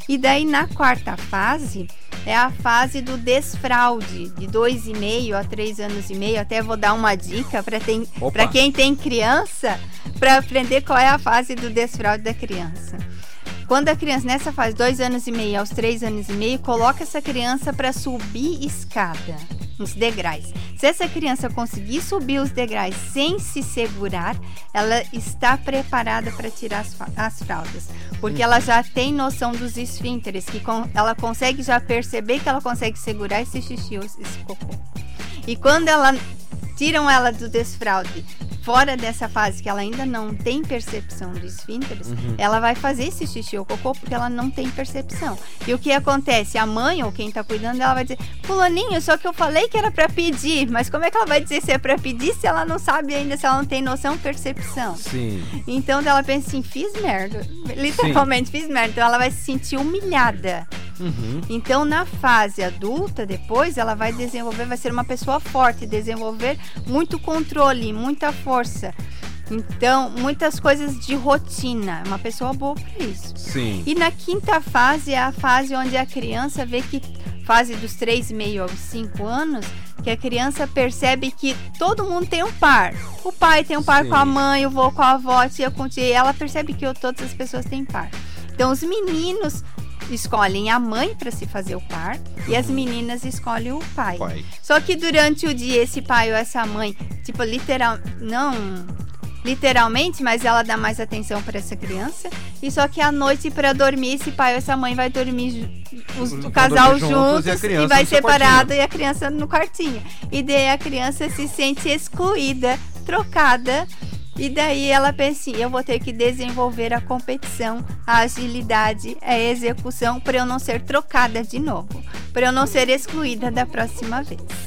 S4: E daí na quarta fase é a fase do desfraude, de dois e meio a três anos e meio. Até vou dar uma dica para quem tem criança, para aprender qual é a fase do desfraude da criança. Quando a criança, nessa fase, dois anos e meio aos três anos e meio, coloca essa criança para subir escada, nos degraus. Se essa criança conseguir subir os degraus sem se segurar, ela está preparada para tirar as, as fraldas. Porque ela já tem noção dos esfínteres, que con- ela consegue já perceber que ela consegue segurar esse xixi ou esse cocô. E quando ela tiram ela do desfraude fora dessa fase que ela ainda não tem percepção dos esfínteres, ela vai fazer esse xixi ou cocô porque ela não tem percepção. E o que acontece? A mãe ou quem tá cuidando, ela vai dizer: "Fulaninho, só que eu falei que era para pedir". Mas como é que ela vai dizer se é para pedir se ela não sabe ainda, se ela não tem noção, percepção?
S3: Sim.
S4: Então ela pensa assim, fiz merda. Literalmente fiz merda. Então ela vai se sentir humilhada.
S3: Uhum.
S4: Então na fase adulta, depois ela vai desenvolver, vai ser uma pessoa forte, desenvolver muito controle, muita força. Então, muitas coisas de rotina. É uma pessoa boa para isso.
S3: Sim.
S4: E na quinta fase é a fase onde a criança vê que fase dos 3,5 aos 5 anos que a criança percebe que todo mundo tem um par. O pai tem um par
S3: Sim.
S4: com a mãe, o vô com a avó, a tia com a tia. Ela percebe que todas as pessoas têm par. Então os meninos escolhem a mãe para se fazer o par e as meninas escolhem o pai.
S3: Pai.
S4: Só que durante o dia esse pai ou essa mãe, tipo, literal, não literalmente, mas ela dá mais atenção para essa criança. E só que à noite para dormir, esse pai ou essa mãe vai dormir os- o casal
S3: juntos
S4: juntos
S3: e a
S4: e, vai separado e a criança no quartinho. E daí a criança se sente excluída, trocada. E daí ela pensa assim, eu vou ter que desenvolver a competição, a agilidade, a execução para eu não ser trocada de novo, para eu não ser excluída da próxima vez.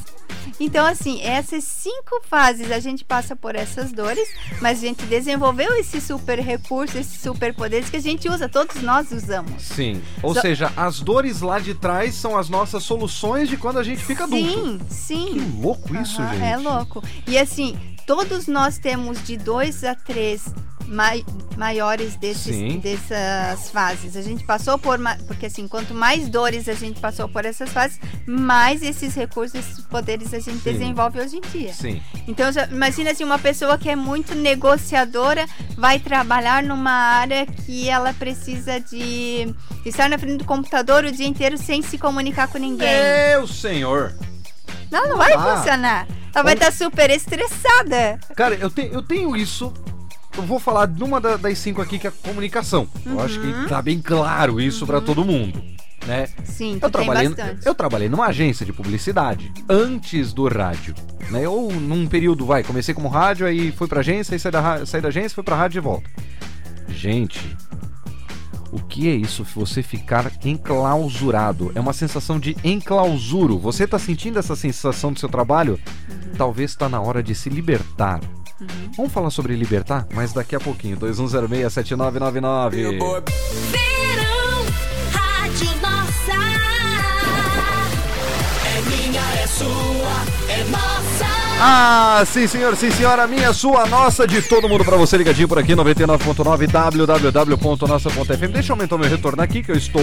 S4: Então, assim, essas cinco fases a gente passa por essas dores, mas a gente desenvolveu esse super recurso, esses super poderes que a gente usa, todos nós usamos.
S3: Sim. Ou
S4: Só-
S3: seja, as dores lá de trás são as nossas soluções de quando a gente fica adulto.
S4: Sim,
S3: Que
S4: sim.
S3: louco isso,
S4: Aham,
S3: gente.
S4: É louco. E assim, todos nós temos de dois a três mai- maiores desses,
S3: Sim.
S4: dessas fases. A gente passou por. Porque assim, quanto mais dores a gente passou por essas fases, mais esses recursos, esses poderes a gente
S3: Sim.
S4: desenvolve hoje em dia.
S3: Sim.
S4: Então, já, imagina assim, uma pessoa que é muito negociadora vai trabalhar numa área que ela precisa de estar na frente do computador o dia inteiro sem se comunicar com ninguém.
S3: Meu senhor.
S4: Não, não vai
S3: Ah.
S4: funcionar. Ela vai estar super estressada.
S3: Cara, eu, te- eu tenho isso. Eu vou falar de uma da- das cinco aqui, que é a comunicação. Eu acho
S4: Uhum.
S3: que tá bem claro isso pra todo mundo. Né?
S4: Sim,
S3: Eu trabalhei,
S4: bastante.
S3: eu trabalhei numa agência de publicidade antes do rádio. Né? Ou num período, vai, comecei como rádio, aí fui pra agência, aí saí da, saí da agência, fui pra rádio e volta. Gente, o que é isso? Você ficar enclausurado. É uma sensação de enclausuro. Você tá sentindo essa sensação do seu trabalho?
S4: Uhum.
S3: Talvez está na hora de se libertar. Vamos falar sobre libertar? Mas daqui a pouquinho. 2106-7999.
S2: Verão, Rádio Nossa. É minha, é sua, é nossa.
S3: Ah, sim senhor, sim senhora, minha, sua, nossa, de todo mundo pra você ligadinho por aqui, 99.9 www.nossa.fm. Deixa eu aumentar meu retorno aqui, que eu estou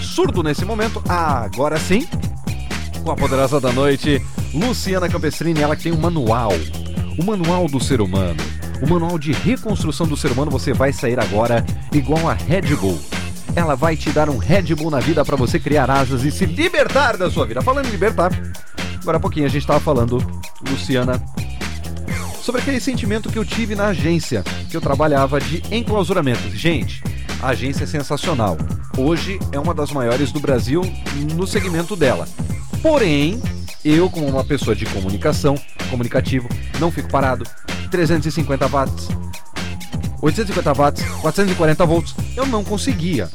S3: surdo nesse momento. Ah, agora sim, com a poderosa da noite, Luciana Campestrini, ela que tem um manual, o manual do ser humano, o manual de reconstrução do ser humano. Você vai sair agora igual a Red Bull. Ela vai te dar um Red Bull na vida pra você criar asas e se libertar da sua vida. Falando em libertar, agora há pouquinho a gente tava falando, Luciana, sobre aquele sentimento que eu tive na agência que eu trabalhava de enclausuramento. Gente, a agência é sensacional. Hoje é uma das maiores do Brasil no segmento dela. Porém, eu, como uma pessoa de comunicação, comunicativo, não fico parado. 350 watts, 850 watts, 440 volts, eu não conseguia.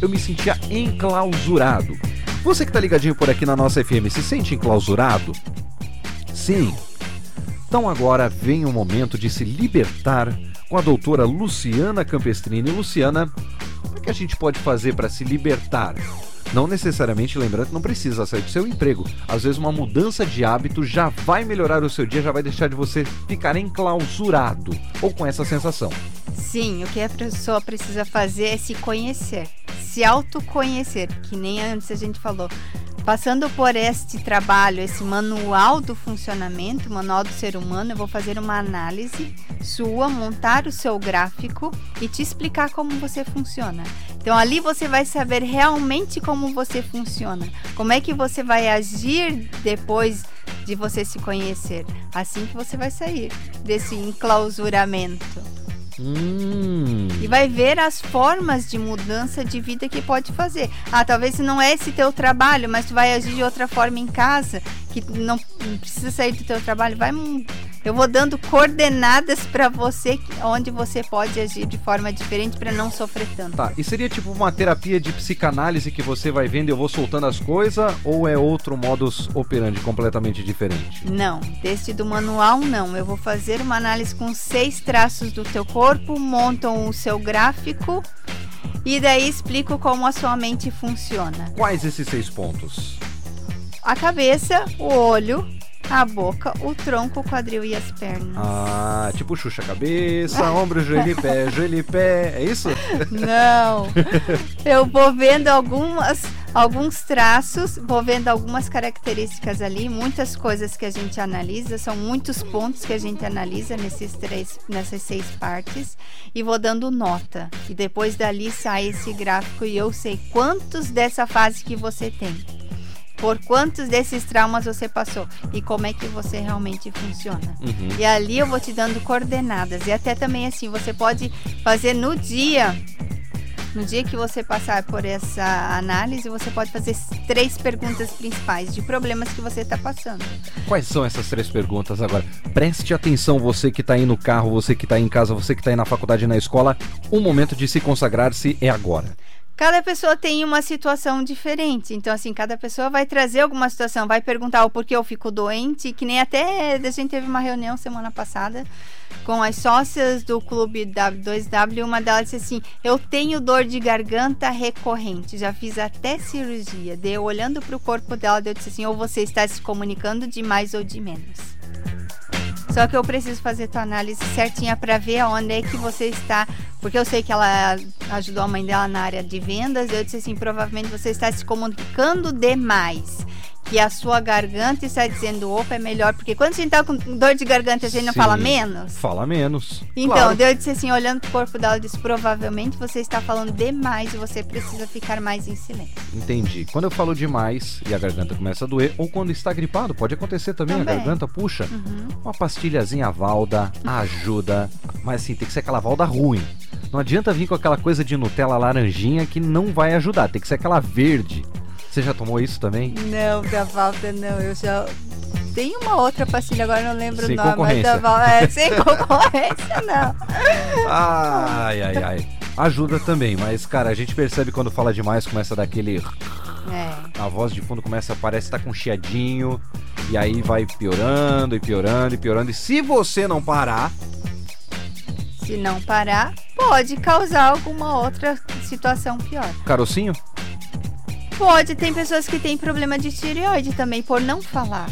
S3: Eu me sentia enclausurado. Você que tá ligadinho por aqui na nossa FM, se sente enclausurado? Sim. Então agora vem o momento de se libertar com a doutora Luciana Campestrini. Luciana, o que a gente pode fazer para se libertar? Não necessariamente, lembrando que não precisa sair do seu emprego. Às vezes uma mudança de hábito já vai melhorar o seu dia, já vai deixar de você ficar enclausurado ou com essa sensação.
S4: Sim, o que a pessoa precisa fazer é se conhecer, se autoconhecer, que nem antes a gente falou. Passando por este trabalho, esse manual do funcionamento, manual do ser humano, eu vou fazer uma análise sua, montar o seu gráfico e te explicar como você funciona. Então ali você vai saber realmente como você funciona, como é que você vai agir depois de você se conhecer. Assim que você vai sair desse enclausuramento.
S3: Hum.
S4: E vai ver as formas de mudança de vida que pode fazer. Ah, talvez não é esse teu trabalho, mas tu vai agir de outra forma em casa, que não precisa sair do teu trabalho. Vai, eu vou dando coordenadas para você onde você pode agir de forma diferente para não sofrer tanto.
S3: Tá, e seria tipo uma terapia de psicanálise que você vai vendo e eu vou soltando as coisas ou é outro modus operandi completamente diferente?
S4: Não, deste do manual não. Eu vou fazer uma análise com seis traços do teu corpo, montam o seu gráfico e daí explico como a sua mente funciona.
S3: Quais esses seis pontos?
S4: A cabeça, o olho, a boca, o tronco, o quadril e as pernas.
S3: Ah, tipo Xuxa cabeça, ombro, joelho e pé, joelho e pé, é isso?
S4: Não. Eu vou vendo algumas alguns traços, vou vendo algumas características ali, muitas coisas que a gente analisa, são muitos pontos que a gente analisa nesses três, nessas seis partes e vou dando nota. E depois dali sai esse gráfico e eu sei quantos dessa fase que você tem. Por quantos desses traumas você passou e como é que você realmente funciona.
S3: Uhum.
S4: E ali eu vou te dando coordenadas. E até também assim, você pode fazer no dia no dia que você passar por essa análise, você pode fazer três perguntas principais de problemas que você está passando.
S3: Quais são essas três perguntas agora? Preste atenção, você que está aí no carro, você que está em casa, você que está aí na faculdade e na escola. O momento de se consagrar-se é agora.
S4: Cada pessoa tem uma situação diferente. Então, assim, cada pessoa vai trazer alguma situação, vai perguntar o porquê eu fico doente, que nem até a gente teve uma reunião semana passada com as sócias do clube W2W, uma delas disse assim: "Eu tenho dor de garganta recorrente, já fiz até cirurgia". Deu olhando para o corpo dela, eu disse assim: "Ou você está se comunicando de mais ou de menos". Só que eu preciso fazer tua análise certinha para ver aonde é que você está, porque eu sei que ela ajudou a mãe dela na área de vendas. Eu disse assim, provavelmente você está se comunicando demais. Que a sua garganta está dizendo, opa, é melhor, porque quando a gente tá com dor de garganta, a gente não
S3: Sim.
S4: fala menos.
S3: Fala menos.
S4: Então,
S3: Claro.
S4: eu disse assim, olhando pro corpo dela, eu disse, provavelmente você está falando demais e você precisa ficar mais em silêncio.
S3: Entendi. Quando eu falo demais e a garganta começa a doer, ou quando está gripado, pode acontecer também, a
S4: Também.
S3: garganta puxa.
S4: Uhum.
S3: Uma pastilhazinha Valda ajuda, mas assim, tem que ser aquela Valda ruim. Não adianta vir com aquela coisa de Nutella laranjinha que não vai ajudar, tem que ser aquela verde. Você já tomou isso também?
S4: Não, da Valda não. Eu já. Tem uma outra pastilha, agora não lembro
S3: Sem
S4: o nome, mas da. É, sem concorrência, não.
S3: Ai, ai, ai. Ajuda também, mas cara, a gente percebe quando fala demais, começa a dar aquele.
S4: É.
S3: A voz de fundo começa, parece estar com um chiadinho. E aí vai piorando e piorando e piorando. E se você não parar,
S4: Se não parar, pode causar alguma outra situação pior.
S3: carocinho,
S4: Pode, tem pessoas que têm problema de tireoide também, por não falar.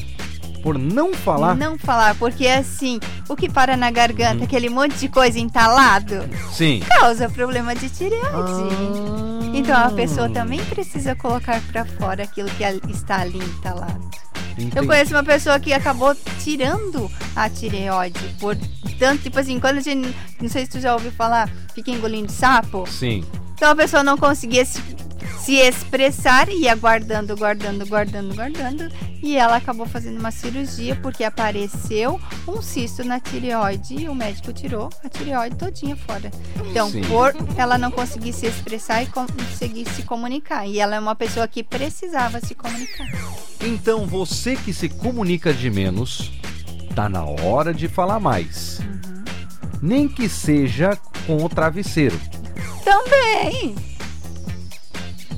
S3: por não falar.
S4: Não falar, porque assim, o que para na garganta,
S3: Uhum.
S4: aquele monte de coisa entalado,
S3: Sim.
S4: causa problema de tireoide.
S3: Ah.
S4: Então a pessoa também precisa colocar pra fora aquilo que está ali entalado. Eu
S3: Entendi.
S4: conheço uma pessoa que acabou tirando a tireoide por tanto, tipo assim, quando a gente, não sei se tu já ouviu falar, fica engolindo sapo.
S3: Sim.
S4: Então a pessoa não conseguia se, se expressar e ia guardando, guardando, guardando, guardando. E ela acabou fazendo uma cirurgia porque apareceu um cisto na tireoide e o médico tirou a tireoide todinha fora. Então,
S3: Sim.
S4: por ela não conseguir se expressar e conseguir se comunicar. E ela é uma pessoa que precisava se comunicar.
S3: Então você que se comunica de menos, tá na hora de falar mais.
S4: Uhum.
S3: Nem que seja com o travesseiro.
S4: Também!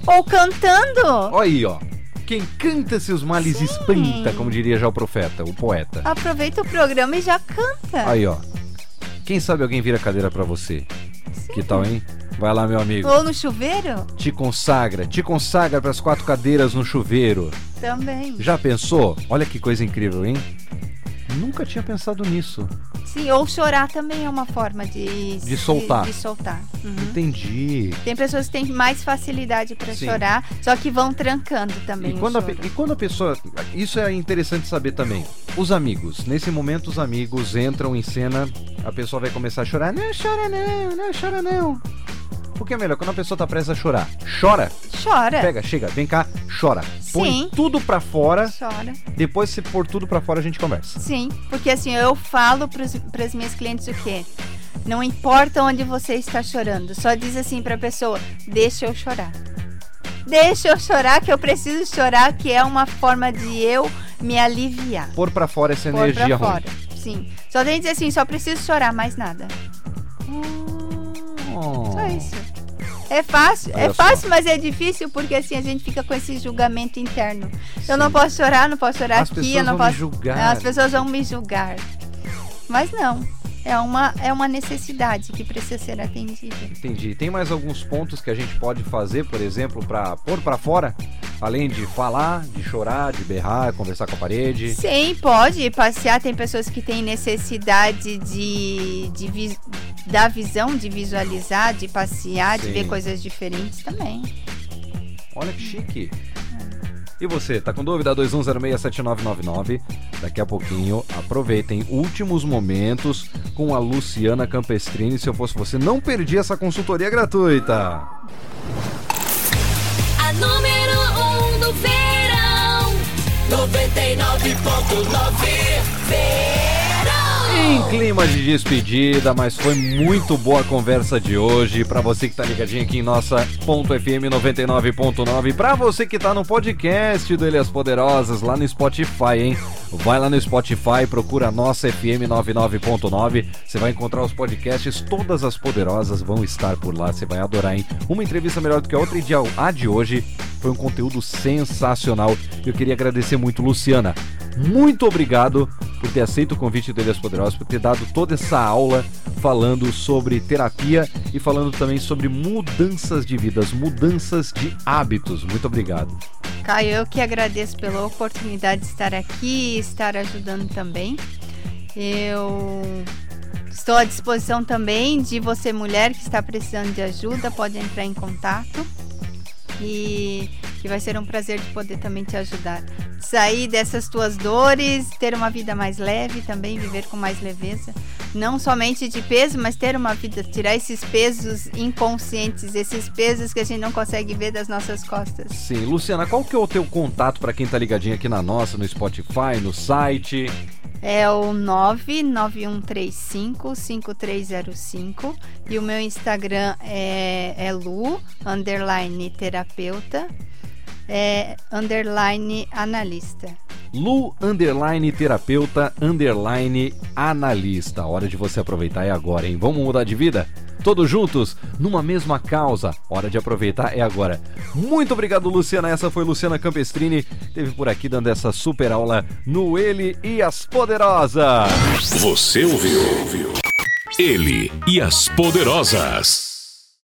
S4: Ou cantando!
S3: Olha aí, ó. Quem canta seus males
S4: Sim.
S3: espanta, como diria já o profeta, o poeta.
S4: Aproveita o programa e já canta.
S3: Aí, ó. Quem sabe alguém vira cadeira pra você? Que tal, hein? Vai lá, meu amigo.
S4: Ou no chuveiro?
S3: Te consagra, te consagra pras quatro cadeiras no chuveiro.
S4: Também.
S3: Já pensou? Olha que coisa incrível, hein? Nunca tinha pensado nisso.
S4: Sim, ou chorar também é uma forma de...
S3: De soltar.
S4: De, soltar. Uhum.
S3: Entendi.
S4: Tem pessoas que têm mais facilidade para chorar, só que vão trancando também
S3: E quando, a,
S4: choro.
S3: pe- e quando a pessoa. Isso é interessante saber também. Os amigos. Nesse momento, os amigos entram em cena, a pessoa vai começar a chorar. Não chora, não, não chora, não. O que é melhor? Quando a pessoa tá prestes a chorar, chora,
S4: Chora.
S3: pega, chega, vem cá, chora. Põe
S4: Sim.
S3: tudo pra fora.
S4: Chora.
S3: Depois, se pôr tudo pra fora, a gente conversa.
S4: Sim, porque assim, eu falo para as minhas clientes o quê? Não importa onde você está chorando, só diz assim para a pessoa: deixa eu chorar. Deixa eu chorar, que eu preciso chorar, que é uma forma de eu me aliviar.
S3: Pôr pra fora essa
S4: Pôr
S3: energia
S4: pra
S3: ruim.
S4: fora. Sim. Só tem que dizer assim: só preciso chorar, mais nada.
S3: Oh.
S4: Só isso. É fácil,
S3: Olha
S4: é
S3: só.
S4: fácil, mas é difícil porque assim a gente fica com esse julgamento interno. Eu não
S3: Sim.
S4: posso chorar, não posso chorar
S3: As
S4: aqui, eu não posso.
S3: julgar.
S4: As pessoas vão me julgar. Mas não, é uma é uma necessidade que precisa ser atendida.
S3: Entendi. Tem mais alguns pontos que a gente pode fazer, por exemplo, pra pôr pra fora? Além de falar, de chorar, de berrar, conversar com a parede.
S4: Sim, pode passear. Tem pessoas que têm necessidade de, de vi- da visão, de visualizar, de passear, de
S3: Sim.
S4: ver coisas diferentes também.
S3: Olha que chique. E você, tá com dúvida? 21067999. Daqui a pouquinho, aproveitem últimos momentos com a Luciana Campestrini. Se eu fosse você, não perdi essa consultoria gratuita.
S2: A número 1 um do verão. 99.9 Verão.
S3: Em clima de despedida, mas foi muito boa a conversa de hoje. Pra você que tá ligadinho aqui em nossa ponto .fm 99.9, pra você que tá no podcast do Elias Poderosas lá no Spotify, hein? Vai lá no Spotify, procura nossa FM 99.9. Você vai encontrar os podcasts, todas as poderosas vão estar por lá. Você vai adorar, hein? Uma entrevista melhor do que a outra e a de hoje foi um conteúdo sensacional. Eu queria agradecer muito, Luciana. Muito obrigado por ter aceito o convite do Elias Poderosos, por ter dado toda essa aula falando sobre terapia e falando também sobre mudanças de vidas, mudanças de hábitos. Muito obrigado.
S4: Caio, eu que agradeço pela oportunidade de estar aqui e estar ajudando também. Eu estou à disposição também de você, mulher que está precisando de ajuda, pode entrar em contato e que vai ser um prazer de poder também te ajudar. Sair dessas tuas dores, ter uma vida mais leve também, viver com mais leveza. Não somente de peso, mas ter uma vida, tirar esses pesos inconscientes, esses pesos que a gente não consegue ver das nossas costas.
S3: Sim, Luciana, qual que é o teu contato para quem tá ligadinho aqui na nossa, no Spotify, no site?
S4: É o 991355305 e o meu Instagram é, é Lu, underline terapeuta, é, underline analista.
S3: Lu, underline terapeuta, underline analista. Hora de você aproveitar é agora, hein? Vamos mudar de vida? Todos juntos, numa mesma causa. Hora de aproveitar é agora. Muito obrigado, Luciana. Essa foi Luciana Campestrini. Teve por aqui dando essa super aula no Ele e as Poderosas.
S1: Você ouviu? Ele e as Poderosas.